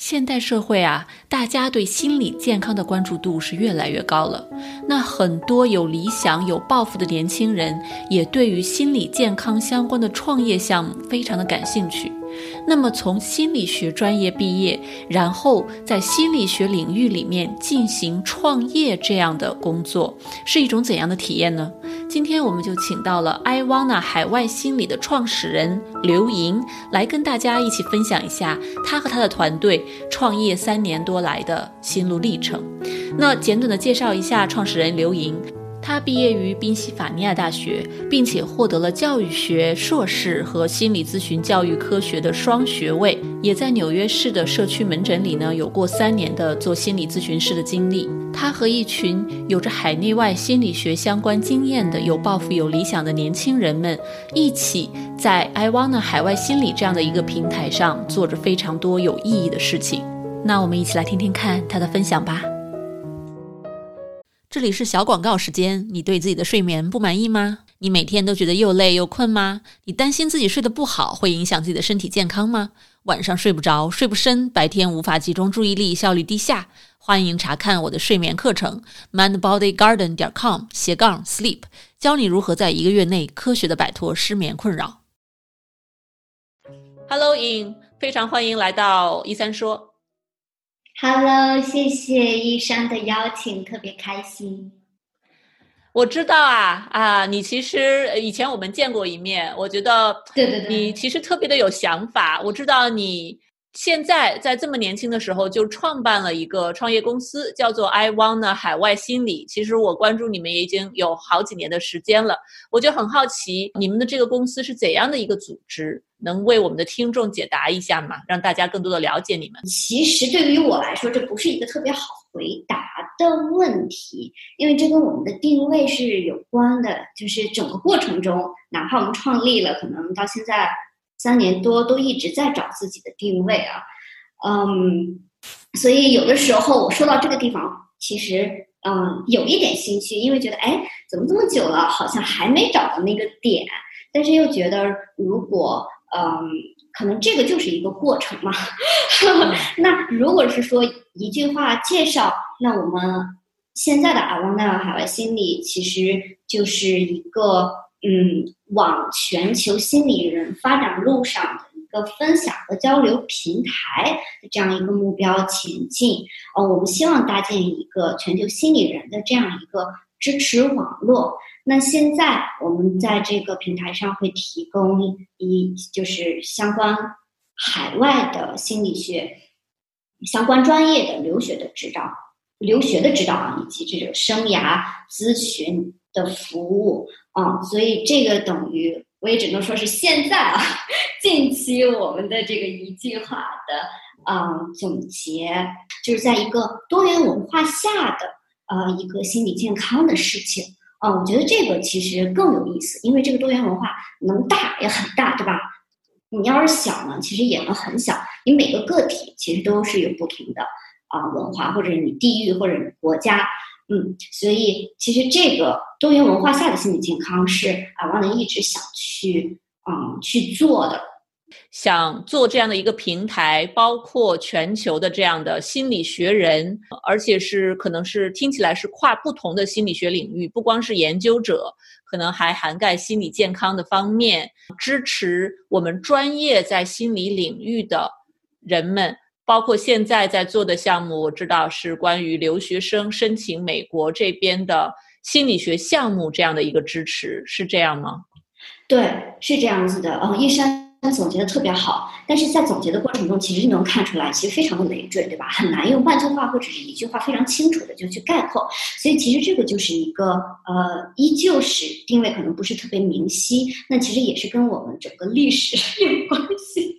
现代社会啊，大家对心理健康的关注度是越来越高了。那很多有理想、有抱负的年轻人，也对于心理健康相关的创业项目非常的感兴趣。那么，从心理学专业毕业，然后在心理学领域里面进行创业这样的工作，是一种怎样的体验呢？今天我们就请到了 iWanna 海外心理的创始人刘莹，来跟大家一起分享一下他和他的团队创业三年多来的心路历程。那简短的介绍一下创始人刘莹。他毕业于宾夕法尼亚大学，并且获得了教育学硕士和心理咨询教育科学的双学位，也在纽约市的社区门诊里呢有过三年的做心理咨询师的经历。他和一群有着海内外心理学相关经验的有抱负、有理想的年轻人们，一起在 iWanna 海外心理这样的一个平台上做着非常多有意义的事情。那我们一起来听听看他的分享吧。这里是小广告时间。你对自己的睡眠不满意吗？你每天都觉得又累又困吗？你担心自己睡得不好会影响自己的身体健康吗？晚上睡不着，睡不深，白天无法集中注意力，效率低下？欢迎查看我的睡眠课程，mindbodygarden 点 com 斜杠 sleep，教你如何在一个月内科学的摆脱失眠困扰。Hello，In，非常欢迎来到一三说。Hello，谢谢医生的邀请，特别开心。我知道啊啊，你其实以前我们见过一面，我觉得对对对，你其实特别的有想法。我知道你现在在这么年轻的时候就创办了一个创业公司，叫做 I Wanna 海外心理。其实我关注你们也已经有好几年的时间了，我就很好奇你们的这个公司是怎样的一个组织。能为我们的听众解答一下吗？让大家更多的了解你们。其实对于我来说，这不是一个特别好回答的问题，因为这跟我们的定位是有关的。就是整个过程中，哪怕我们创立了，可能到现在三年多，都一直在找自己的定位啊。嗯，所以有的时候我说到这个地方，其实嗯有一点心虚，因为觉得哎，怎么这么久了，好像还没找到那个点，但是又觉得如果嗯，可能这个就是一个过程嘛。那如果是说一句话介绍，那我们现在的阿旺纳海外心理其实就是一个嗯，往全球心理人发展路上的一个分享和交流平台的这样一个目标前进。呃，我们希望搭建一个全球心理人的这样一个支持网络。那现在我们在这个平台上会提供一就是相关海外的心理学相关专业的留学的指导、留学的指导啊，以及这种生涯咨询的服务啊，所以这个等于我也只能说是现在啊，近期我们的这个一句话的嗯总结，就是在一个多元文化下的呃一个心理健康的事情。啊，我觉得这个其实更有意思，因为这个多元文化能大也很大，对吧？你要是小呢，其实也能很小。你每个个体其实都是有不同的啊文化，或者你地域，或者你国家，嗯，所以其实这个多元文化下的心理健康是啊，王能一直想去嗯去做的。想做这样的一个平台，包括全球的这样的心理学人，而且是可能是听起来是跨不同的心理学领域，不光是研究者，可能还涵盖心理健康的方面，支持我们专业在心理领域的人们，包括现在在做的项目，我知道是关于留学生申请美国这边的心理学项目这样的一个支持，是这样吗？对，是这样子的。嗯，一山。他总结的特别好，但是在总结的过程中，其实能看出来，其实非常的累赘，对吧？很难用半句话或者是一句话非常清楚的就去概括。所以其实这个就是一个呃，依旧是定位可能不是特别明晰。那其实也是跟我们整个历史 有关系，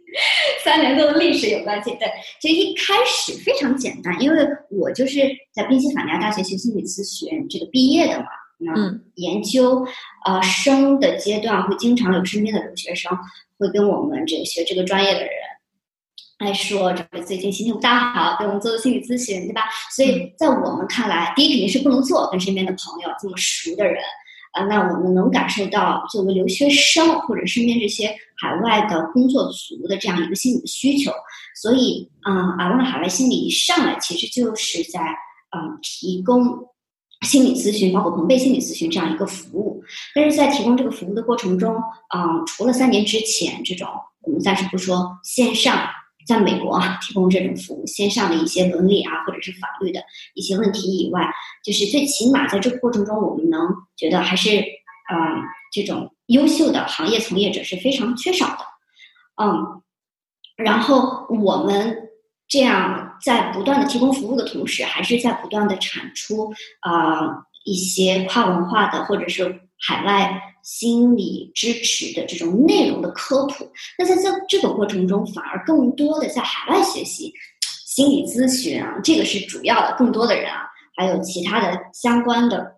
三年多的历史有关系。对，其实一开始非常简单，因为我就是在宾夕法尼亚大学学心理咨询这个毕业的嘛。那研究呃生的阶段会经常有身边的留学生。会跟我们这学这个专业的人来说，这个最近心情不大好，给我们做做心理咨询，对吧？所以在我们看来，第一肯定是不能做跟身边的朋友这么熟的人啊，那我们能感受到作为留学生或者身边这些海外的工作族的这样一个心理的需求。所以，啊，阿旺海外心理一上来其实就是在嗯提供。心理咨询包括朋辈心理咨询这样一个服务，但是在提供这个服务的过程中，嗯，除了三年之前这种我们暂时不说线上，在美国啊提供这种服务线上的一些伦理啊或者是法律的一些问题以外，就是最起码在这个过程中，我们能觉得还是嗯这种优秀的行业从业者是非常缺少的，嗯，然后我们这样。在不断的提供服务的同时，还是在不断的产出啊一些跨文化的或者是海外心理支持的这种内容的科普。那在这这个过程中，反而更多的在海外学习心理咨询啊，这个是主要的，更多的人啊，还有其他的相关的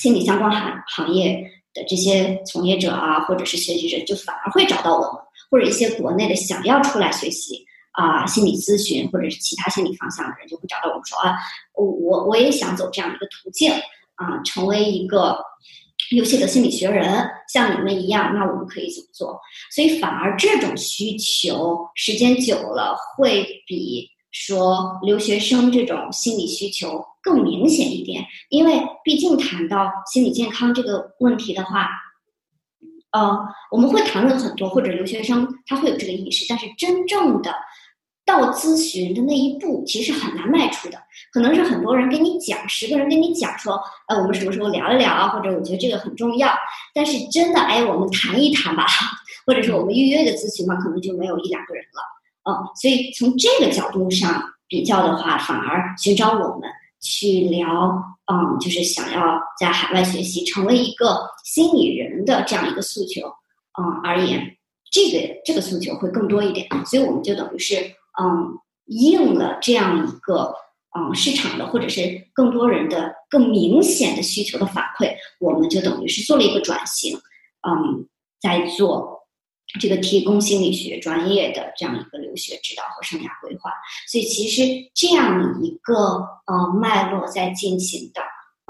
心理相关行行业的这些从业者啊，或者是学习者，就反而会找到我们，或者一些国内的想要出来学习。啊，心理咨询或者是其他心理方向的人就会找到我们说啊，我我我也想走这样一个途径啊，成为一个优秀的心理学人，像你们一样，那我们可以怎么做？所以反而这种需求时间久了，会比说留学生这种心理需求更明显一点，因为毕竟谈到心理健康这个问题的话。呃，我们会谈论很多，或者留学生他会有这个意识，但是真正的到咨询的那一步，其实很难迈出的。可能是很多人跟你讲，十个人跟你讲说，呃，我们什么时候聊一聊啊？或者我觉得这个很重要。但是真的，哎，我们谈一谈吧，或者是我们预约的咨询嘛，可能就没有一两个人了。嗯，所以从这个角度上比较的话，反而寻找我们。去聊，嗯，就是想要在海外学习，成为一个心理人的这样一个诉求，嗯而言，这个这个诉求会更多一点，所以我们就等于是，嗯，应了这样一个，嗯，市场的或者是更多人的更明显的需求的反馈，我们就等于是做了一个转型，嗯，在做。这个提供心理学专业的这样一个留学指导和生涯规划，所以其实这样一个呃脉络在进行的，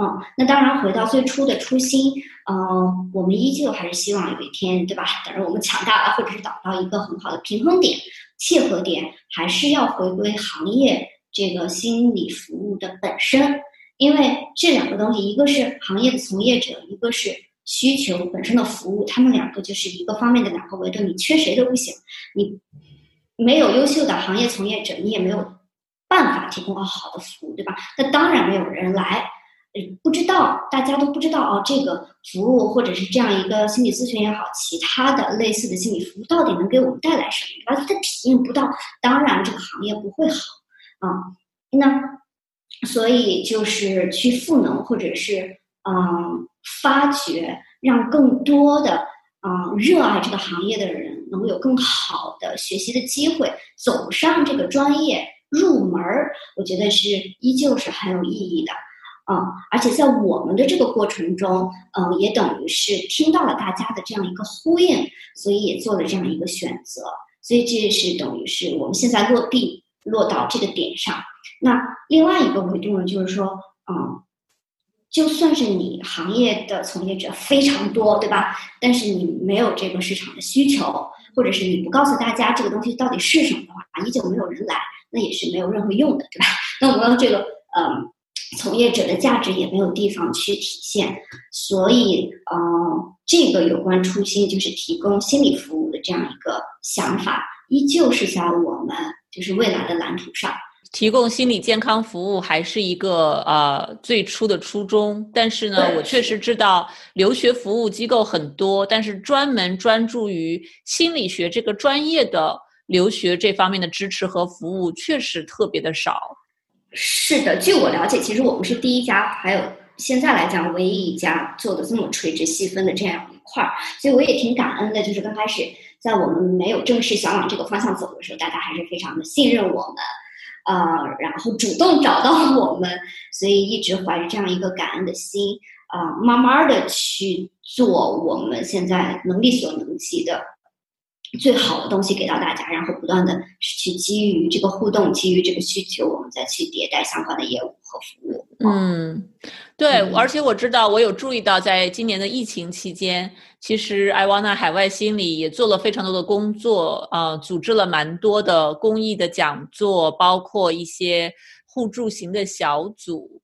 嗯，那当然回到最初的初心，嗯，我们依旧还是希望有一天，对吧？等着我们强大了，或者是找到一个很好的平衡点、切合点，还是要回归行业这个心理服务的本身，因为这两个东西，一个是行业的从业者，一个是。需求本身的服务，他们两个就是一个方面的两个维度，你缺谁都不行。你没有优秀的行业从业者，你也没有办法提供好的服务，对吧？那当然没有人来，不知道大家都不知道哦，这个服务或者是这样一个心理咨询也好，其他的类似的心理服务到底能给我们带来什么？而他体验不到，当然这个行业不会好啊。那所以就是去赋能，或者是嗯。发掘，让更多的啊热爱这个行业的人能有更好的学习的机会，走上这个专业入门儿，我觉得是依旧是很有意义的啊！而且在我们的这个过程中，嗯，也等于是听到了大家的这样一个呼应，所以也做了这样一个选择，所以这是等于是我们现在落地落到这个点上。那另外一个维度呢，就是说，嗯。就算是你行业的从业者非常多，对吧？但是你没有这个市场的需求，或者是你不告诉大家这个东西到底是什么的话，依旧没有人来，那也是没有任何用的，对吧？那我们这个嗯，从业者的价值也没有地方去体现，所以嗯，这个有关初心就是提供心理服务的这样一个想法，依旧是在我们就是未来的蓝图上。提供心理健康服务还是一个呃最初的初衷，但是呢，我确实知道留学服务机构很多，但是专门专注于心理学这个专业的留学这方面的支持和服务确实特别的少。是的，据我了解，其实我们是第一家，还有现在来讲唯一一家做的这么垂直细分的这样一块儿，所以我也挺感恩的。就是刚开始在我们没有正式想往这个方向走的时候，大家还是非常的信任我们。呃，然后主动找到我们，所以一直怀着这样一个感恩的心，啊，慢慢的去做我们现在能力所能及的最好的东西给到大家，然后不断的去基于这个互动，基于这个需求，我们再去迭代相关的业务和服务。嗯，对，而且我知道，我有注意到，在今年的疫情期间，其实艾旺纳海外心理也做了非常多的工作，呃，组织了蛮多的公益的讲座，包括一些互助型的小组。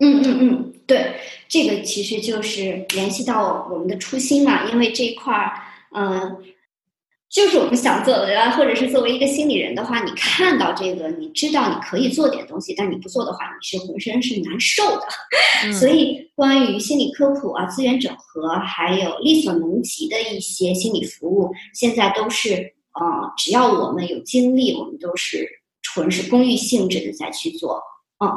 嗯嗯嗯，对，这个其实就是联系到我们的初心嘛，因为这一块儿，嗯。就是我们想做的，或者是作为一个心理人的话，你看到这个，你知道你可以做点东西，但你不做的话，你是浑身是难受的。所以，关于心理科普啊、资源整合，还有力所能及的一些心理服务，现在都是呃，只要我们有精力，我们都是纯是公益性质的在去做。嗯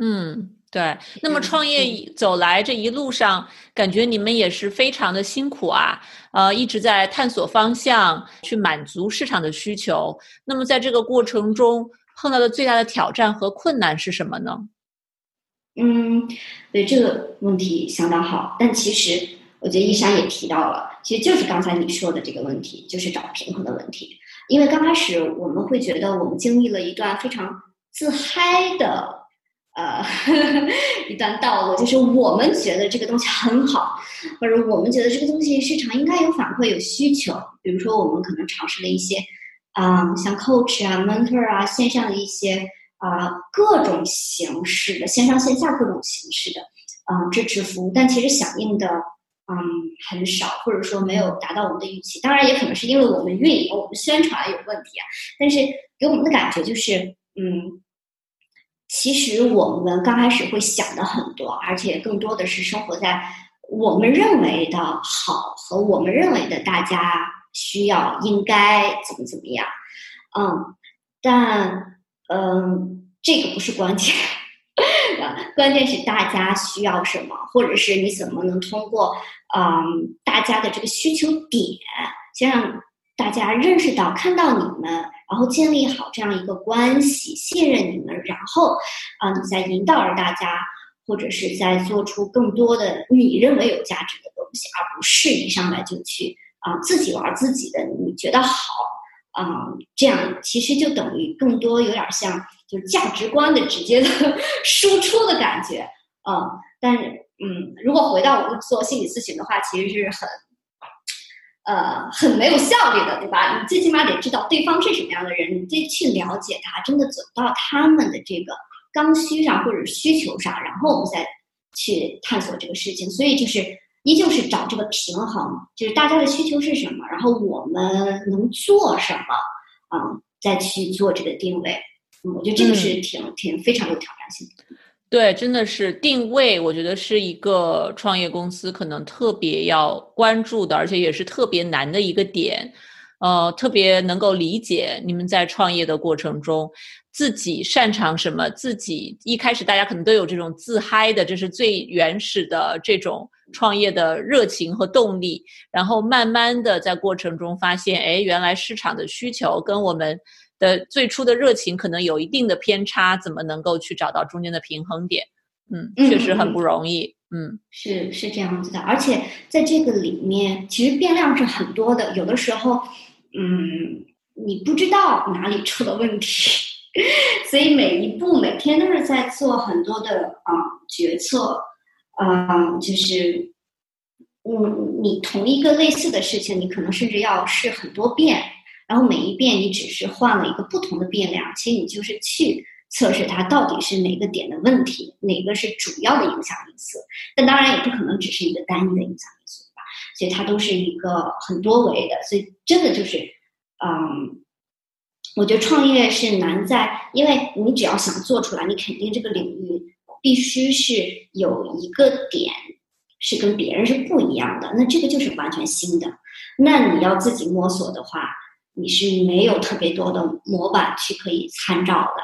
嗯。对，那么创业走来这一路上，感觉你们也是非常的辛苦啊，呃，一直在探索方向，去满足市场的需求。那么在这个过程中碰到的最大的挑战和困难是什么呢？嗯，对这个问题相当好，但其实我觉得一山也提到了，其实就是刚才你说的这个问题，就是找平衡的问题。因为刚开始我们会觉得我们经历了一段非常自嗨的。呃呵呵，一段道路，就是我们觉得这个东西很好，或者我们觉得这个东西市场应该有反馈、有需求。比如说，我们可能尝试了一些，啊，像 coach 啊、mentor 啊，线上的一些啊各种形式的线上线下各种形式的啊支持服务，但其实响应的嗯很少，或者说没有达到我们的预期。当然，也可能是因为我们运营、我们宣传有问题啊。但是给我们的感觉就是，嗯。其实我们刚开始会想的很多，而且更多的是生活在我们认为的好和我们认为的大家需要应该怎么怎么样，嗯，但嗯，这个不是关键，关键是大家需要什么，或者是你怎么能通过嗯大家的这个需求点，先让大家认识到、看到你们。然后建立好这样一个关系，信任你们，然后啊，你再引导着大家，或者是在做出更多的你认为有价值的东西，而不是一上来就去啊自己玩自己的，你觉得好啊，这样其实就等于更多有点像就是价值观的直接的输出的感觉啊。但是嗯，如果回到我做心理咨询的话，其实是很。呃，很没有效率的，对吧？你最起码得知道对方是什么样的人，你得去了解他，真的走到他们的这个刚需上或者需求上，然后我们再去探索这个事情。所以就是依旧是找这个平衡，就是大家的需求是什么，然后我们能做什么，啊，再去做这个定位。我觉得这个是挺挺非常有挑战性的。对，真的是定位，我觉得是一个创业公司可能特别要关注的，而且也是特别难的一个点。呃，特别能够理解你们在创业的过程中，自己擅长什么，自己一开始大家可能都有这种自嗨的，这是最原始的这种创业的热情和动力。然后慢慢的在过程中发现，哎，原来市场的需求跟我们。的最初的热情可能有一定的偏差，怎么能够去找到中间的平衡点？嗯，确实很不容易。嗯，是是这样子的，而且在这个里面，其实变量是很多的。有的时候，嗯，你不知道哪里出了问题，所以每一步每天都是在做很多的啊决策，啊，就是嗯，你同一个类似的事情，你可能甚至要试很多遍。然后每一遍你只是换了一个不同的变量，其实你就是去测试它到底是哪个点的问题，哪个是主要的影响因素。但当然也不可能只是一个单一的影响因素吧，所以它都是一个很多维的。所以真的就是，嗯，我觉得创业是难在，因为你只要想做出来，你肯定这个领域必须是有一个点是跟别人是不一样的，那这个就是完全新的。那你要自己摸索的话。你是没有特别多的模板去可以参照的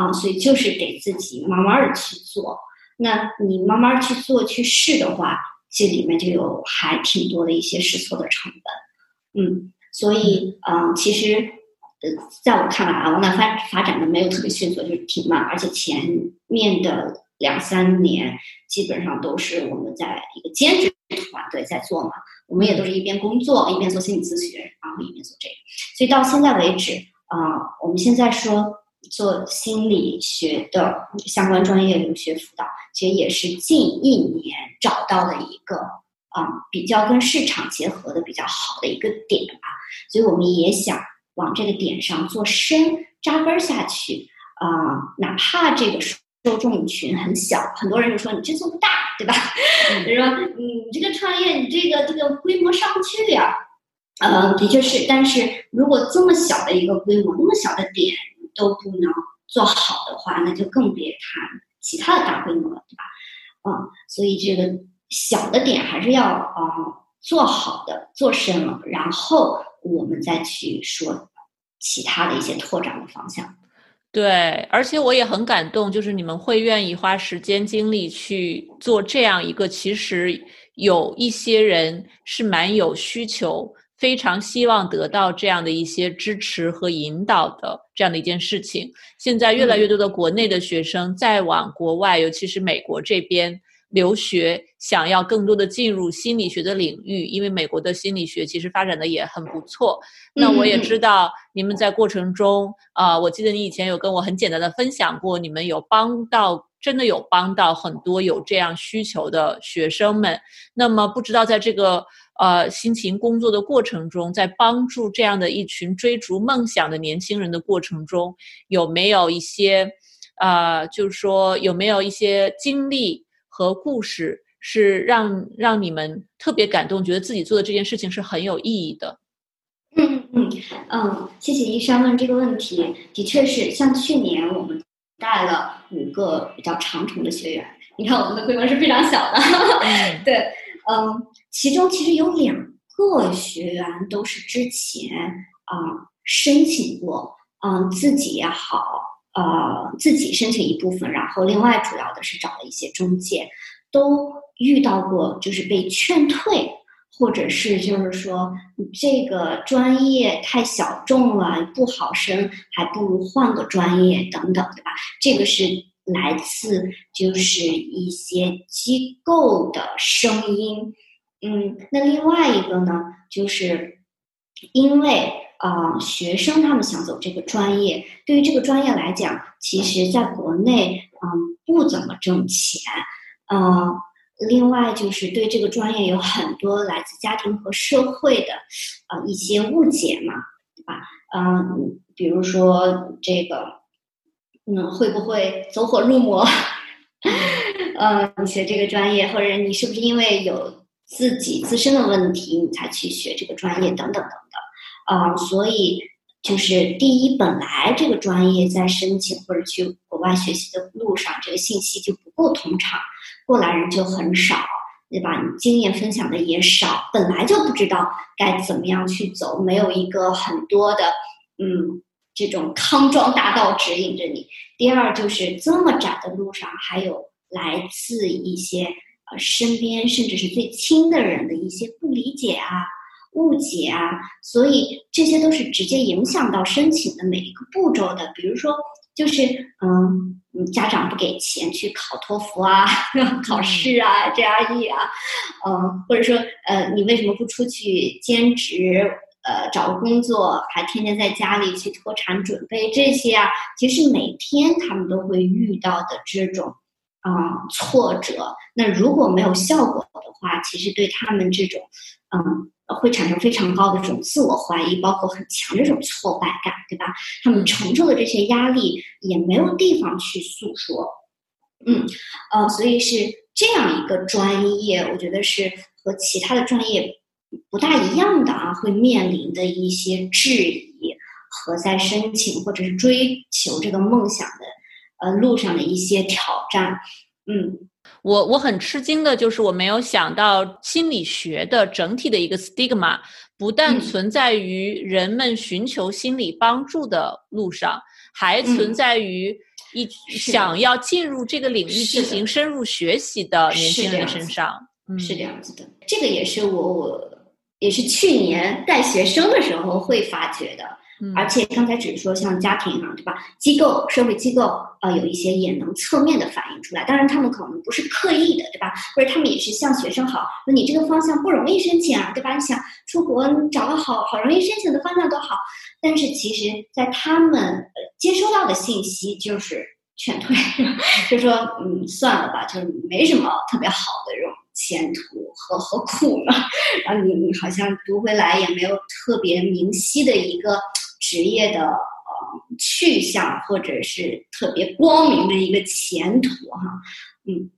啊，所以就是得自己慢慢的去做。那你慢慢去做去试的话，这里面就有还挺多的一些试错的成本。嗯，所以嗯，其实呃，在我看来啊，我那发发展的没有特别迅速，就是挺慢，而且前面的两三年基本上都是我们在一个兼职团队在做嘛。我们也都是一边工作一边做心理咨询，然后一边做这个，所以到现在为止，啊，我们现在说做心理学的相关专业留学辅导，其实也是近一年找到了一个啊比较跟市场结合的比较好的一个点吧。所以我们也想往这个点上做深扎根下去啊，哪怕这个受众群很小，很多人就说你这做不大，对吧？就说你这个创业，你这个这个规模上不去呀。呃，的确是，但是如果这么小的一个规模，那么小的点都不能做好的话，那就更别谈其他的大规模了，对吧？嗯，所以这个小的点还是要啊做好的，做深了，然后我们再去说其他的一些拓展的方向。对，而且我也很感动，就是你们会愿意花时间精力去做这样一个，其实有一些人是蛮有需求。非常希望得到这样的一些支持和引导的这样的一件事情。现在越来越多的国内的学生在往国外，尤其是美国这边留学，想要更多的进入心理学的领域，因为美国的心理学其实发展的也很不错。那我也知道你们在过程中，啊，我记得你以前有跟我很简单的分享过，你们有帮到，真的有帮到很多有这样需求的学生们。那么不知道在这个。呃，辛勤工作的过程中，在帮助这样的一群追逐梦想的年轻人的过程中，有没有一些，呃，就是说有没有一些经历和故事，是让让你们特别感动，觉得自己做的这件事情是很有意义的？嗯嗯嗯，谢谢医生问这个问题，的确是，像去年我们带了五个比较长程的学员，你看我们的规模是非常小的，对，嗯。其中其实有两个学员都是之前啊申请过，嗯，自己也好，呃，自己申请一部分，然后另外主要的是找了一些中介，都遇到过就是被劝退，或者是就是说这个专业太小众了不好升，还不如换个专业等等，对吧？这个是来自就是一些机构的声音。嗯，那另外一个呢，就是因为啊，学生他们想走这个专业，对于这个专业来讲，其实在国内嗯不怎么挣钱，嗯，另外就是对这个专业有很多来自家庭和社会的呃一些误解嘛，对吧？嗯，比如说这个，嗯，会不会走火入魔？嗯，你学这个专业，或者你是不是因为有？自己自身的问题，你才去学这个专业，等等等啊，所以就是第一，本来这个专业在申请或者去国外学习的路上，这个信息就不够通畅，过来人就很少，对吧？你经验分享的也少，本来就不知道该怎么样去走，没有一个很多的，嗯，这种康庄大道指引着你。第二，就是这么窄的路上，还有来自一些。呃，身边甚至是最亲的人的一些不理解啊、误解啊，所以这些都是直接影响到申请的每一个步骤的。比如说，就是嗯，家长不给钱去考托福啊、考试啊、GRE 啊，嗯，或者说呃，你为什么不出去兼职？呃，找个工作，还天天在家里去脱产准备这些啊？其实每天他们都会遇到的这种。啊，挫折。那如果没有效果的话，其实对他们这种，嗯，会产生非常高的这种自我怀疑，包括很强这种挫败感，对吧？他们承受的这些压力也没有地方去诉说。嗯，呃，所以是这样一个专业，我觉得是和其他的专业不大一样的啊，会面临的一些质疑和在申请或者是追求这个梦想的。呃，路上的一些挑战，嗯，我我很吃惊的就是我没有想到心理学的整体的一个 stigma 不但存在于人们寻求心理帮助的路上，还存在于一想要进入这个领域进行深入学习的年轻人身上，是这样子的。这个也是我我也是去年带学生的时候会发觉的。而且刚才只是说像家庭啊，对吧？机构、社会机构，呃，有一些也能侧面的反映出来。当然，他们可能不是刻意的，对吧？或者他们也是向学生好，说你这个方向不容易申请啊，对吧？你想出国找个好好容易申请的方向多好。但是其实，在他们接收到的信息就是劝退，就说嗯，算了吧，就是没什么特别好的这种前途和和苦呢。然后你你好像读回来也没有特别明晰的一个。职业的呃去向，或者是特别光明的一个前途哈，嗯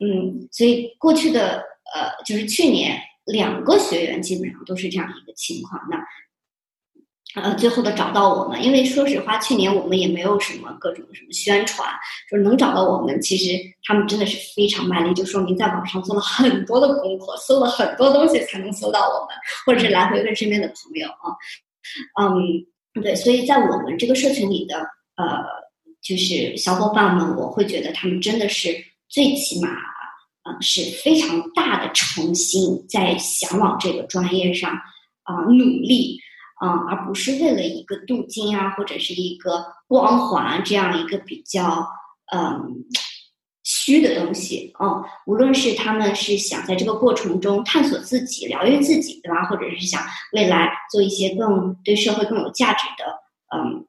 嗯，所以过去的呃就是去年两个学员基本上都是这样一个情况，那呃最后的找到我们，因为说实话，去年我们也没有什么各种什么宣传，就是能找到我们，其实他们真的是非常卖力，就说明在网上做了很多的功课，搜了很多东西才能搜到我们，或者是来回问身边的朋友啊，嗯。对，所以在我们这个社群里的呃，就是小伙伴们，我会觉得他们真的是最起码，呃，是非常大的诚心在想往这个专业上啊努力，啊，而不是为了一个镀金啊，或者是一个光环这样一个比较嗯。虚的东西，嗯，无论是他们是想在这个过程中探索自己、疗愈自己，对吧？或者是想未来做一些更对社会更有价值的，嗯，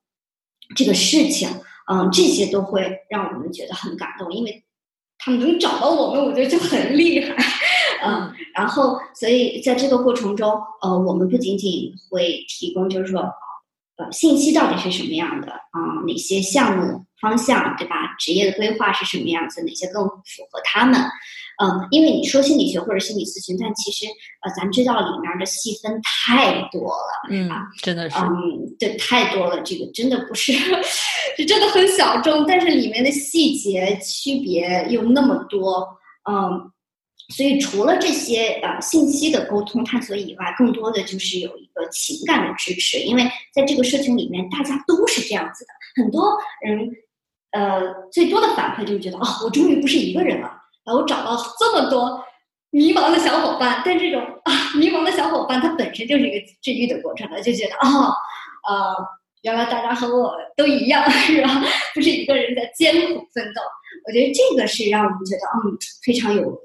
这个事情，嗯，这些都会让我们觉得很感动，因为他们能找到我们，我觉得就很厉害，嗯。然后，所以在这个过程中，呃，我们不仅仅会提供，就是说。呃，信息到底是什么样的啊？哪些项目方向，对吧？职业的规划是什么样子？哪些更符合他们？嗯，因为你说心理学或者心理咨询，但其实呃，咱知道里面的细分太多了，嗯，真的是，嗯，对，太多了，这个真的不是，这真的很小众，但是里面的细节区别又那么多，嗯。所以，除了这些呃信息的沟通探索以外，更多的就是有一个情感的支持。因为在这个社群里面，大家都是这样子的。很多人，呃，最多的反馈就是觉得，哦，我终于不是一个人了，然后我找到这么多迷茫的小伙伴。但这种啊，迷茫的小伙伴，他本身就是一个治愈的过程了，就觉得，哦，呃，原来大家和我都一样，是吧？不是一个人在艰苦奋斗。我觉得这个是让我们觉得，嗯，非常。有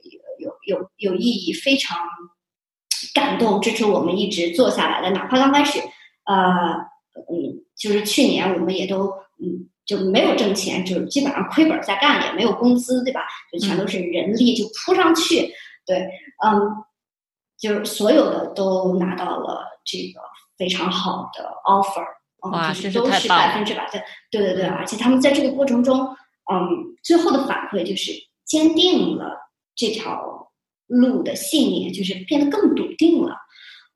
有有意义，非常感动，支持我们一直做下来的。哪怕刚开始，呃，嗯，就是去年我们也都，嗯，就没有挣钱，就是基本上亏本在干，也没有工资，对吧？就全都是人力就扑上去，对，嗯，就是所有的都拿到了这个非常好的 offer，哇，就是都是百分之百的，对对对，而且他们在这个过程中，嗯，最后的反馈就是坚定了。这条路的信念就是变得更笃定了，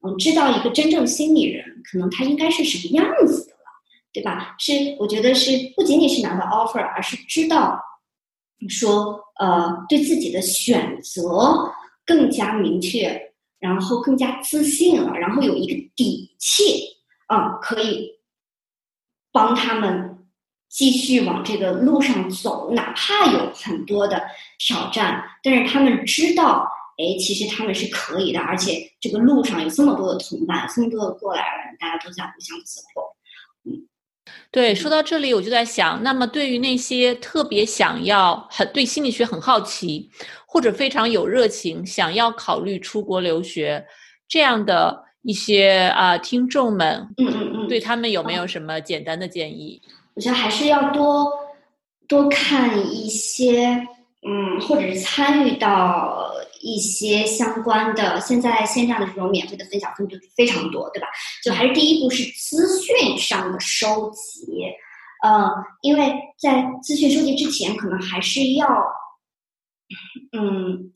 嗯，知道一个真正心理人可能他应该是什么样子的了，对吧？是我觉得是不仅仅是拿到 offer，而是知道说呃对自己的选择更加明确，然后更加自信了，然后有一个底气，嗯，可以帮他们。继续往这个路上走，哪怕有很多的挑战，但是他们知道，哎，其实他们是可以的，而且这个路上有这么多的同伴，这么多的过来人，大家都在互相 support。嗯，对，说到这里，我就在想，那么对于那些特别想要很对心理学很好奇，或者非常有热情，想要考虑出国留学这样的一些啊听众们，嗯嗯嗯，对他们有没有什么简单的建议？我觉得还是要多多看一些，嗯，或者是参与到一些相关的。现在线上的这种免费的分享分就非常多，对吧？就还是第一步是资讯上的收集，呃，因为在资讯收集之前，可能还是要，嗯。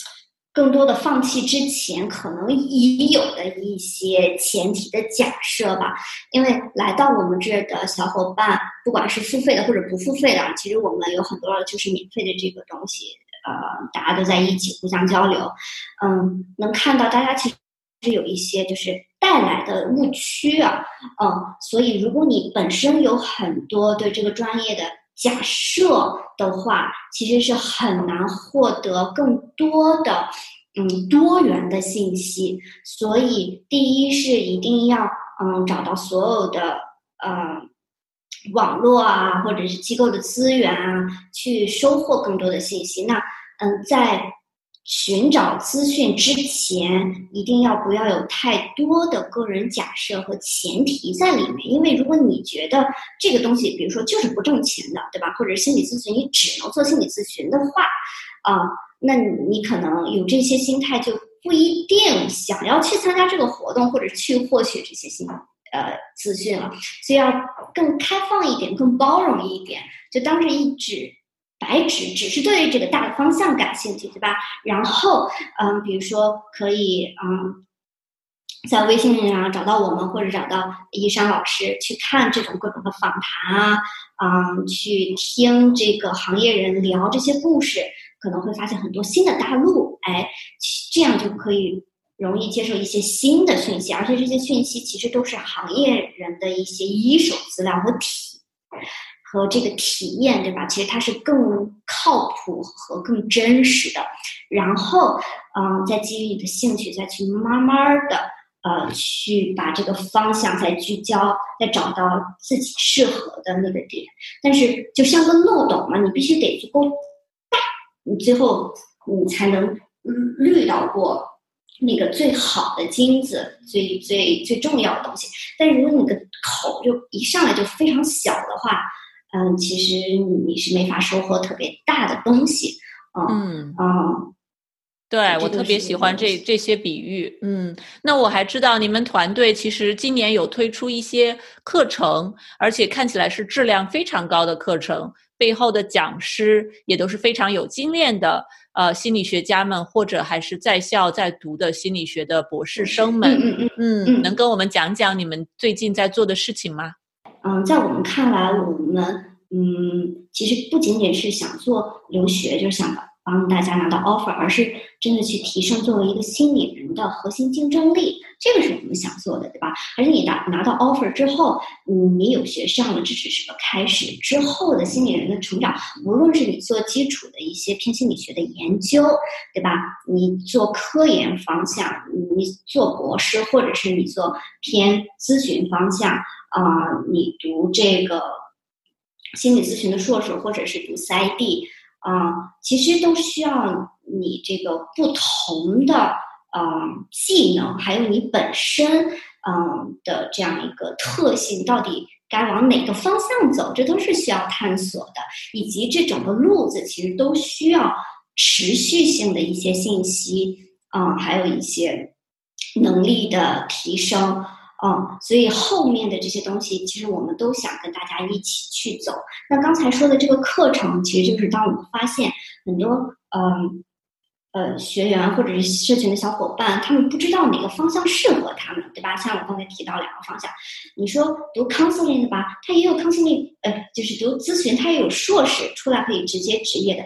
更多的放弃之前可能已有的一些前提的假设吧，因为来到我们这的小伙伴，不管是付费的或者不付费的，其实我们有很多就是免费的这个东西，呃，大家都在一起互相交流，嗯，能看到大家其实有一些就是带来的误区啊，嗯，所以如果你本身有很多对这个专业的。假设的话，其实是很难获得更多的嗯多元的信息。所以，第一是一定要嗯找到所有的呃网络啊，或者是机构的资源啊，去收获更多的信息。那嗯，在寻找资讯之前，一定要不要有太多的个人假设和前提在里面。因为如果你觉得这个东西，比如说就是不挣钱的，对吧？或者心理咨询你只能做心理咨询的话，啊，那你可能有这些心态，就不一定想要去参加这个活动，或者去获取这些信息呃资讯了。所以要更开放一点，更包容一点，就当是一纸。白纸只是对这个大的方向感兴趣，对吧？然后，嗯，比如说可以，嗯，在微信上找到我们，或者找到一山老师去看这种各种的访谈啊，嗯，去听这个行业人聊这些故事，可能会发现很多新的大陆，哎，这样就可以容易接受一些新的讯息，而且这些讯息其实都是行业人的一些一手资料和体。和这个体验，对吧？其实它是更靠谱和更真实的。然后，嗯，再基于你的兴趣，再去慢慢的，呃，去把这个方向再聚焦，再找到自己适合的那个点。但是，就像个漏斗嘛，你必须得足够大，你最后你才能滤到过那个最好的金子，最最最重要的东西。但是，如果你的口就一上来就非常小的话，嗯，其实你是没法收获特别大的东西，嗯嗯，对我特别喜欢这这些比喻，嗯，那我还知道你们团队其实今年有推出一些课程，而且看起来是质量非常高的课程，背后的讲师也都是非常有经验的，呃，心理学家们或者还是在校在读的心理学的博士生们，嗯嗯嗯，能跟我们讲讲你们最近在做的事情吗？嗯，在我们看来，我们嗯，其实不仅仅是想做留学，就是想帮大家拿到 offer，而是真的去提升作为一个心理人的核心竞争力，这个是我们想做的，对吧？而且你拿拿到 offer 之后，嗯，你有学上了，这只是个开始，之后的心理人的成长，无论是你做基础的一些偏心理学的研究，对吧？你做科研方向，你做博士，或者是你做偏咨询方向。啊，你读这个心理咨询的硕士，或者是读 CID，啊，其实都需要你这个不同的嗯技能，还有你本身嗯的这样一个特性，到底该往哪个方向走，这都是需要探索的，以及这整个路子其实都需要持续性的一些信息，啊，还有一些能力的提升。嗯，所以后面的这些东西，其实我们都想跟大家一起去走。那刚才说的这个课程，其实就是当我们发现很多嗯呃学员或者是社群的小伙伴，他们不知道哪个方向适合他们，对吧？像我刚才提到两个方向，你说读 counseling 的吧，他也有 counseling，呃，就是读咨询，他也有硕士出来可以直接执业的，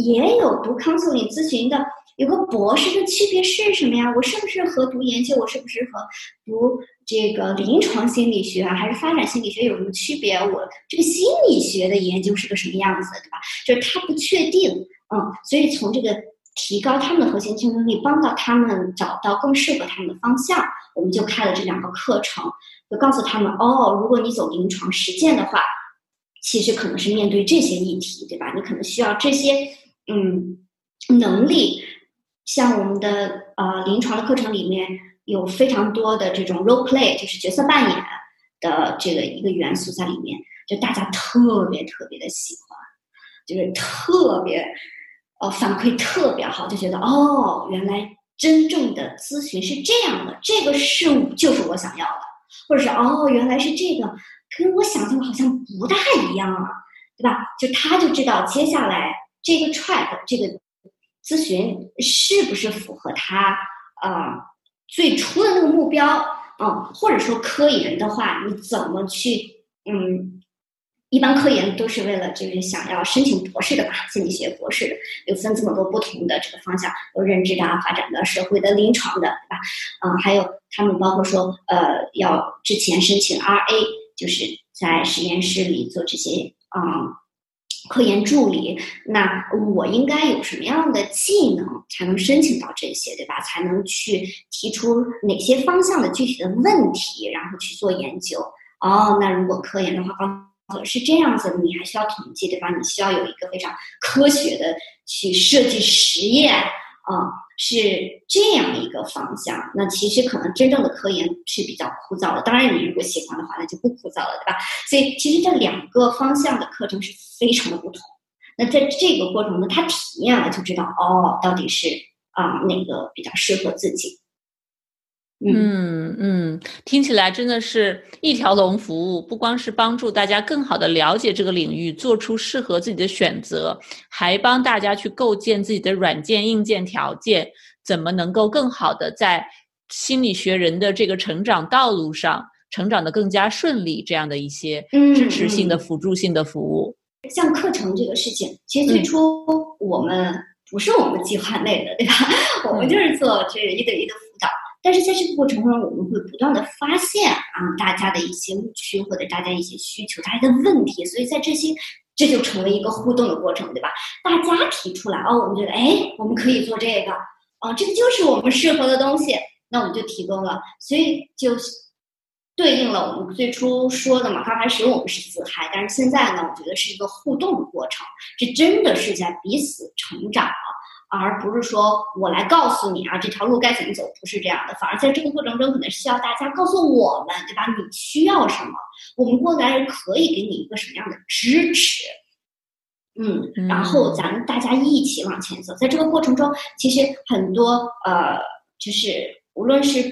也有读 counseling 咨询的。有个博士的区别是什么呀？我是不是和读研究？我是不是和读这个临床心理学啊？还是发展心理学有什么区别？我这个心理学的研究是个什么样子，对吧？就是他不确定，嗯，所以从这个提高他们的核心竞争力，帮到他们找到更适合他们的方向，我们就开了这两个课程，就告诉他们哦，如果你走临床实践的话，其实可能是面对这些议题，对吧？你可能需要这些嗯能力。像我们的呃临床的课程里面有非常多的这种 role play，就是角色扮演的这个一个元素在里面，就大家特别特别的喜欢，就是特别呃反馈特别好，就觉得哦，原来真正的咨询是这样的，这个事物就是我想要的，或者是哦，原来是这个，跟我想象的好像不大一样啊，对吧？就他就知道接下来这个 track 这个。咨询是不是符合他啊最初的那个目标？嗯，或者说科研的话，你怎么去？嗯，一般科研都是为了就是想要申请博士的吧，心理学博士的，有分这么多不同的这个方向，有认知的、发展的、社会的、临床的，对吧？嗯，还有他们包括说呃，要之前申请 RA，就是在实验室里做这些啊。科研助理，那我应该有什么样的技能才能申请到这些，对吧？才能去提出哪些方向的具体的问题，然后去做研究哦，那如果科研的话，刚好是这样子，你还需要统计，对吧？你需要有一个非常科学的去设计实验啊，是这样一个方向。那其实可能真正的科研是比较枯燥的。当然，你如果喜欢的话，那就不枯燥了，对吧？所以，其实这两个方向的课程是非常的不同。那在这个过程中，他体验了就知道，哦，到底是啊哪个比较适合自己。嗯嗯，听起来真的是一条龙服务，不光是帮助大家更好的了解这个领域，做出适合自己的选择，还帮大家去构建自己的软件硬件条件，怎么能够更好的在心理学人的这个成长道路上成长的更加顺利，这样的一些支持性的辅助性的服务。像课程这个事情，其实最初我们不是我们计划内的，对吧？我们就是做这个一对一的。但是在这个过程中，我们会不断的发现啊，大家的一些误区或者大家一些需求，大家的问题，所以在这些，这就成为一个互动的过程，对吧？大家提出来哦，我们觉得哎，我们可以做这个，啊，这个就是我们适合的东西，那我们就提供了，所以就对应了我们最初说的嘛。刚开始我们是自嗨，但是现在呢，我觉得是一个互动的过程，这真的是在彼此成长。而不是说我来告诉你啊，这条路该怎么走，不是这样的。反而在这个过程中，可能是需要大家告诉我们，对吧？你需要什么，我们过来人可以给你一个什么样的支持？嗯，然后咱们大家一起往前走。在这个过程中，其实很多呃，就是无论是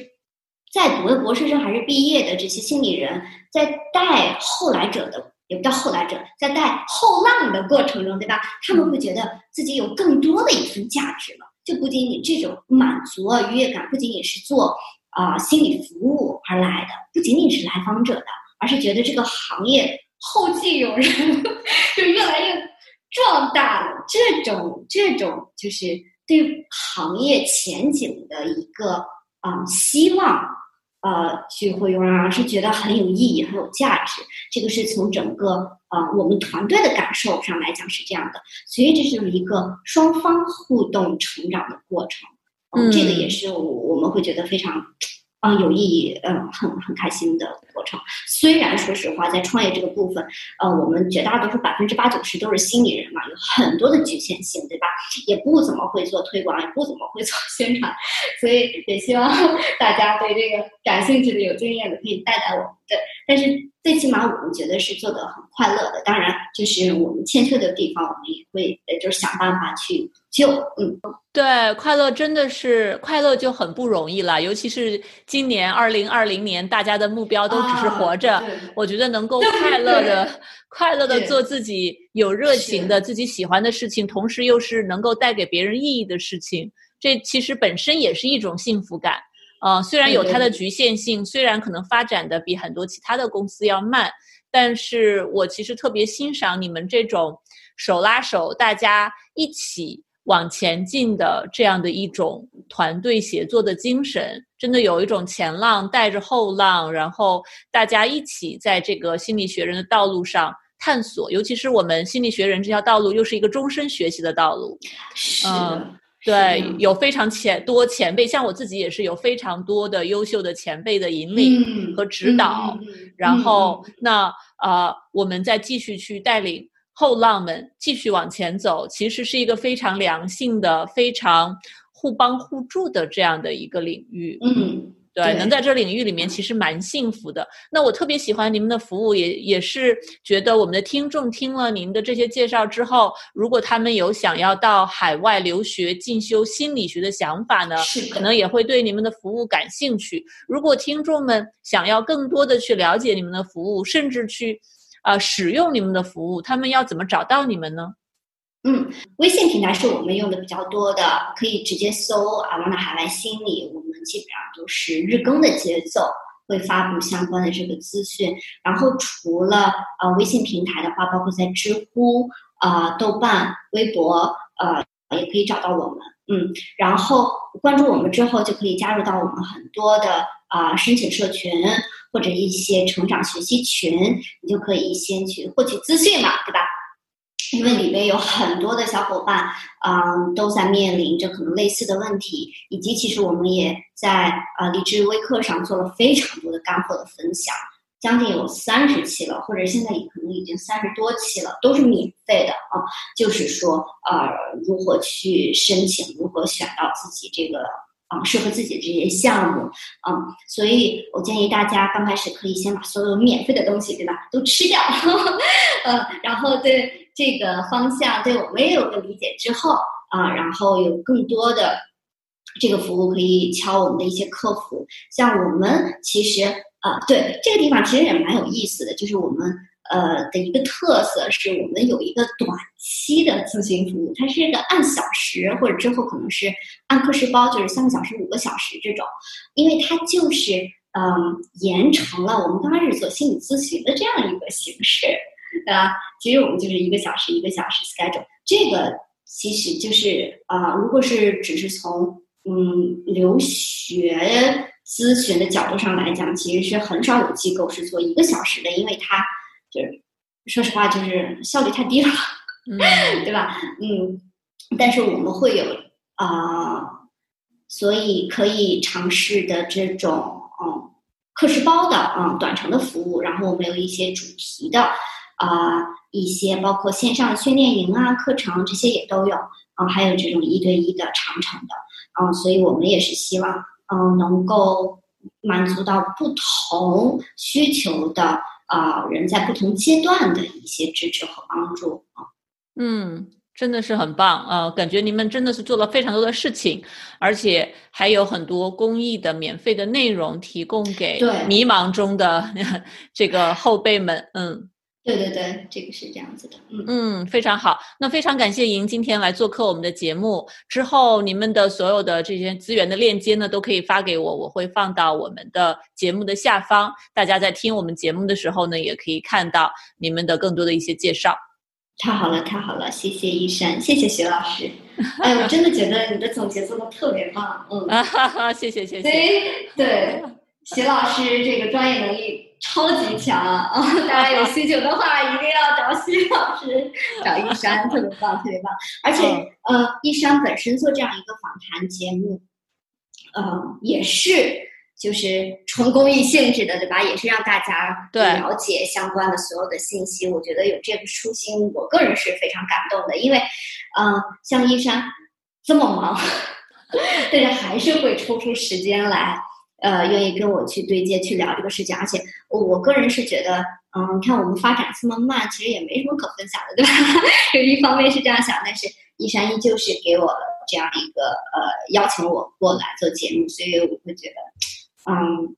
在读的博士生还是毕业的这些心理人，在带后来者的。也不叫后来者，在带后浪的过程中，对吧？他们会觉得自己有更多的一份价值了，就不仅仅这种满足啊、愉悦感，不仅仅是做啊心理服务而来的，不仅仅是来访者的，而是觉得这个行业后继有人，就越来越壮大了。这种这种就是对行业前景的一个啊希望。呃，去会用啊，是觉得很有意义、很有价值。这个是从整个呃我们团队的感受上来讲是这样的，所以这是一个双方互动成长的过程。嗯，这个也是我我们会觉得非常。嗯，有意义，嗯，很很开心的过程。虽然说实话，在创业这个部分，呃，我们绝大多数百分之八九十都是心理人嘛，有很多的局限性，对吧？也不怎么会做推广，也不怎么会做宣传，所以也希望大家对这个感兴趣的、有经验的可以带带我们。对，但是最起码我们觉得是做的很快乐的。当然，就是我们欠缺的地方，我们也会呃，就是想办法去救。嗯。对，快乐真的是快乐就很不容易了，尤其是今年二零二零年，大家的目标都只是活着。我觉得能够快乐的、快乐的做自己有热情的、自己喜欢的事情，同时又是能够带给别人意义的事情，这其实本身也是一种幸福感。呃，虽然有它的局限性，虽然可能发展的比很多其他的公司要慢，但是我其实特别欣赏你们这种手拉手，大家一起。往前进的这样的一种团队协作的精神，真的有一种前浪带着后浪，然后大家一起在这个心理学人的道路上探索。尤其是我们心理学人这条道路，又是一个终身学习的道路。嗯，对，有非常前多前辈，像我自己也是有非常多的优秀的前辈的引领和指导。然后，那啊，我们再继续去带领。后浪们继续往前走，其实是一个非常良性的、非常互帮互助的这样的一个领域。嗯，对，能在这领域里面其实蛮幸福的。那我特别喜欢你们的服务，也也是觉得我们的听众听了您的这些介绍之后，如果他们有想要到海外留学进修心理学的想法呢，可能也会对你们的服务感兴趣。如果听众们想要更多的去了解你们的服务，甚至去。啊，使用你们的服务，他们要怎么找到你们呢？嗯，微信平台是我们用的比较多的，可以直接搜“阿旺的海外心理”，我们基本上都是日更的节奏，会发布相关的这个资讯。然后除了呃微信平台的话，包括在知乎、啊豆瓣、微博，呃也可以找到我们。嗯，然后关注我们之后，就可以加入到我们很多的啊申请社群。或者一些成长学习群，你就可以先去获取资讯嘛，对吧？因为里面有很多的小伙伴，嗯，都在面临着可能类似的问题，以及其实我们也在呃励志微课上做了非常多的干货的分享，将近有三十期了，或者现在可能已经三十多期了，都是免费的啊。就是说，呃，如何去申请，如何选到自己这个啊适合自己的这些项目啊。所以我建议大家刚开始可以先把所有免费的东西，对吧，都吃掉，呃，然后对这个方向对我们也有个理解之后啊，然后有更多的。这个服务可以敲我们的一些客服，像我们其实啊，对这个地方其实也蛮有意思的，就是我们呃的一个特色是我们有一个短期的咨询服务，它是一个按小时或者之后可能是按课时包，就是三个小时、五个小时这种，因为它就是嗯延长了我们刚开始做心理咨询的这样一个形式，对吧？其实我们就是一个小时一个小时 schedule，这个其实就是啊，如果是只是从嗯，留学咨询的角度上来讲，其实是很少有机构是做一个小时的，因为它就是说实话，就是效率太低了，对吧？嗯，但是我们会有啊，所以可以尝试的这种嗯课时包的啊短程的服务，然后我们有一些主题的啊一些包括线上训练营啊课程这些也都有啊，还有这种一对一的长程的。嗯，所以我们也是希望，嗯，能够满足到不同需求的啊人在不同阶段的一些支持和帮助啊。嗯，真的是很棒啊！感觉你们真的是做了非常多的事情，而且还有很多公益的、免费的内容提供给迷茫中的 这个后辈们。嗯。对对对，这个是这样子的，嗯嗯，非常好。那非常感谢莹今天来做客我们的节目。之后你们的所有的这些资源的链接呢，都可以发给我，我会放到我们的节目的下方。大家在听我们节目的时候呢，也可以看到你们的更多的一些介绍。太好了，太好了，谢谢医生，谢谢徐老师。哎，我真的觉得你的总结做的特别棒，嗯，哈哈，谢谢谢谢。对对，徐老师这个专业能力。超级强啊！大家有需求的话，一定要找徐老师，找一山，特别棒，特别棒。而且，呃，一山本身做这样一个访谈节目，呃，也是就是纯公益性质的，对吧？也是让大家了解相关的所有的信息。我觉得有这个初心，我个人是非常感动的。因为，嗯，像一山这么忙，但是还是会抽出时间来。呃，愿意跟我去对接去聊这个事情，而且我我个人是觉得，嗯，看我们发展这么慢，其实也没什么可分享的，对吧？有一方面是这样想，但是一山依旧是给我这样一个呃邀请我过来做节目，所以我会觉得，嗯，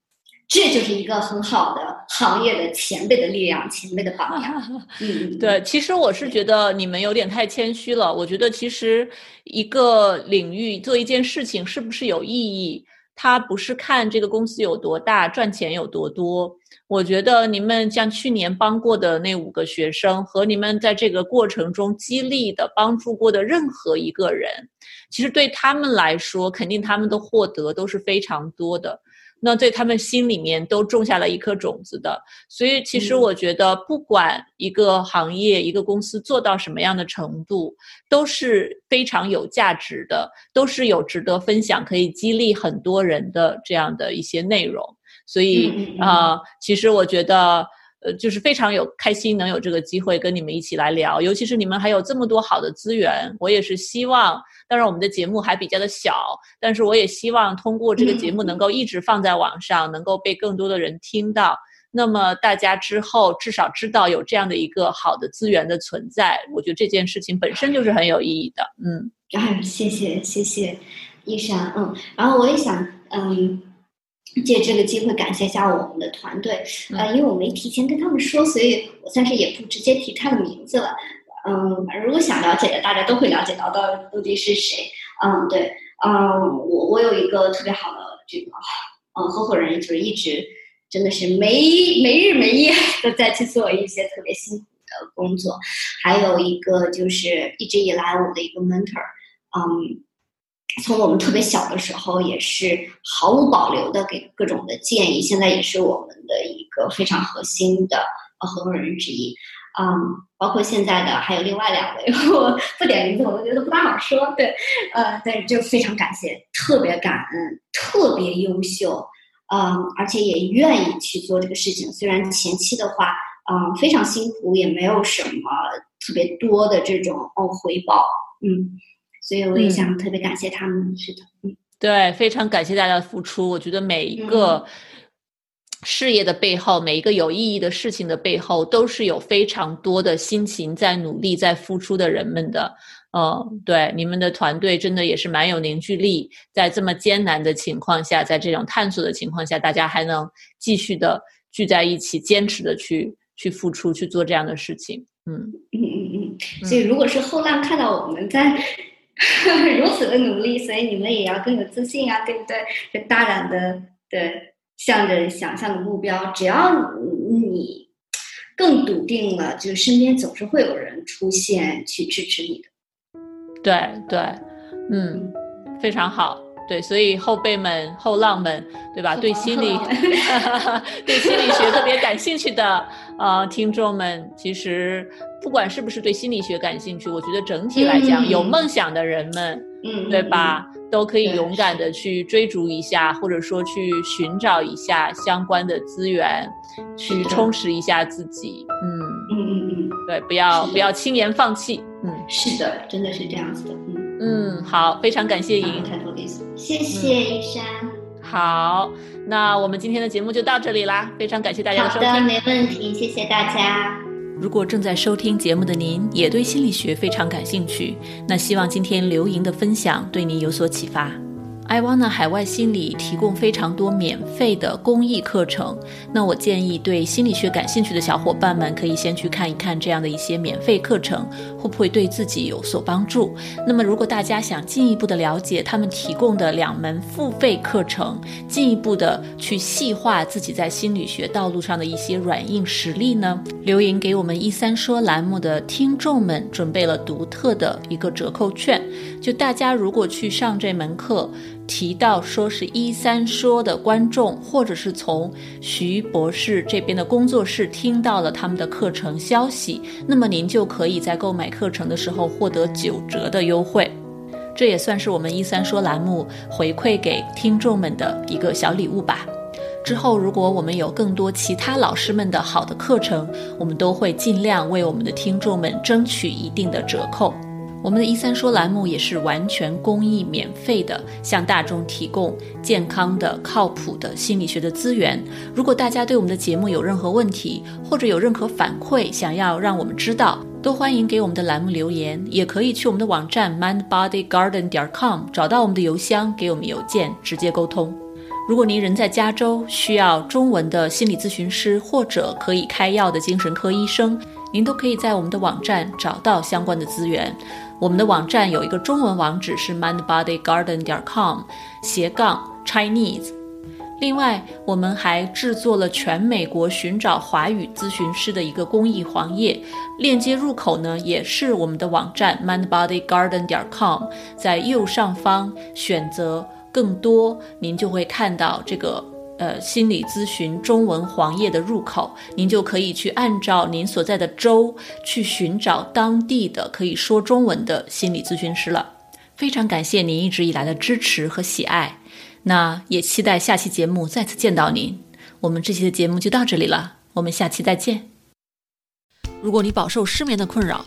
这就是一个很好的行业的前辈的力量，前辈的榜样。嗯，对，其实我是觉得你们有点太谦虚了。我觉得其实一个领域做一件事情是不是有意义？他不是看这个公司有多大，赚钱有多多。我觉得你们像去年帮过的那五个学生，和你们在这个过程中激励的、帮助过的任何一个人，其实对他们来说，肯定他们的获得都是非常多的。那在他们心里面都种下了一颗种子的，所以其实我觉得，不管一个行业、一个公司做到什么样的程度，都是非常有价值的，都是有值得分享、可以激励很多人的这样的一些内容。所以啊，其实我觉得。就是非常有开心，能有这个机会跟你们一起来聊，尤其是你们还有这么多好的资源，我也是希望。当然，我们的节目还比较的小，但是我也希望通过这个节目能够一直放在网上，能够被更多的人听到。那么大家之后至少知道有这样的一个好的资源的存在，我觉得这件事情本身就是很有意义的。嗯，谢谢谢谢，一山，嗯，然后我也想，嗯。借这个机会感谢一下我们的团队，呃，因为我没提前跟他们说，所以我暂时也不直接提他的名字了。嗯，如果想了解的，大家都会了解到到到底是谁。嗯，对，嗯，我我有一个特别好的这个嗯合伙人，就是一直真的是没没日没夜的在去做一些特别辛苦的工作。还有一个就是一直以来我的一个 mentor，嗯。从我们特别小的时候，也是毫无保留的给各种的建议。现在也是我们的一个非常核心的合伙人之一。嗯，包括现在的还有另外两位，我不点名字，我都觉得不大好说。对，呃，对就非常感谢，特别感恩，特别优秀，嗯，而且也愿意去做这个事情。虽然前期的话，嗯，非常辛苦，也没有什么特别多的这种哦回报，嗯，所以我也想特别感谢他们。是的，嗯，对，非常感谢大家的付出。我觉得每一个事业的背后，每一个有意义的事情的背后，都是有非常多的心情在努力、在付出的人们的。嗯，对，你们的团队真的也是蛮有凝聚力，在这么艰难的情况下，在这种探索的情况下，大家还能继续的聚在一起，坚持的去去付出，去做这样的事情。嗯嗯嗯嗯。所以，如果是后浪看到我们在 如此的努力，所以你们也要更有自信啊，对不对？就大胆的对，向着想象的目标，只要你更笃定了，就身边总是会有人出现去支持你的。对对，嗯，非常好。对，所以后辈们、后浪们，对吧？对心理，对心理学特别感兴趣的呃听众们，其实不管是不是对心理学感兴趣，我觉得整体来讲，有梦想的人们，嗯，对吧？都可以勇敢的去追逐一下，或者说去寻找一下相关的资源，去充实一下自己。嗯嗯嗯嗯，对，不要不要轻言放弃。嗯，是的，真的是这样子的。嗯嗯，好，非常感谢莹，太多意思，谢谢医生。好，那我们今天的节目就到这里啦，非常感谢大家的收听。好的，没问题，谢谢大家。如果正在收听节目的您也对心理学非常感兴趣，那希望今天刘莹的分享对您有所启发。I w a n a 海外心理提供非常多免费的公益课程，那我建议对心理学感兴趣的小伙伴们可以先去看一看这样的一些免费课程，会不会对自己有所帮助？那么如果大家想进一步的了解他们提供的两门付费课程，进一步的去细化自己在心理学道路上的一些软硬实力呢？刘莹给我们一三说栏目的听众们准备了独特的一个折扣券，就大家如果去上这门课。提到说是一三说的观众，或者是从徐博士这边的工作室听到了他们的课程消息，那么您就可以在购买课程的时候获得九折的优惠，这也算是我们一三说栏目回馈给听众们的一个小礼物吧。之后如果我们有更多其他老师们的好的课程，我们都会尽量为我们的听众们争取一定的折扣。我们的一三说栏目也是完全公益、免费的，向大众提供健康的、靠谱的心理学的资源。如果大家对我们的节目有任何问题，或者有任何反馈，想要让我们知道，都欢迎给我们的栏目留言，也可以去我们的网站 mindbodygarden 点 com 找到我们的邮箱，给我们邮件直接沟通。如果您人在加州，需要中文的心理咨询师或者可以开药的精神科医生，您都可以在我们的网站找到相关的资源。我们的网站有一个中文网址是 mindbodygarden 点 com 斜杠 Chinese。另外，我们还制作了全美国寻找华语咨询师的一个公益黄页，链接入口呢也是我们的网站 mindbodygarden 点 com，在右上方选择更多，您就会看到这个。呃，心理咨询中文黄页的入口，您就可以去按照您所在的州去寻找当地的可以说中文的心理咨询师了。非常感谢您一直以来的支持和喜爱，那也期待下期节目再次见到您。我们这期的节目就到这里了，我们下期再见。如果你饱受失眠的困扰，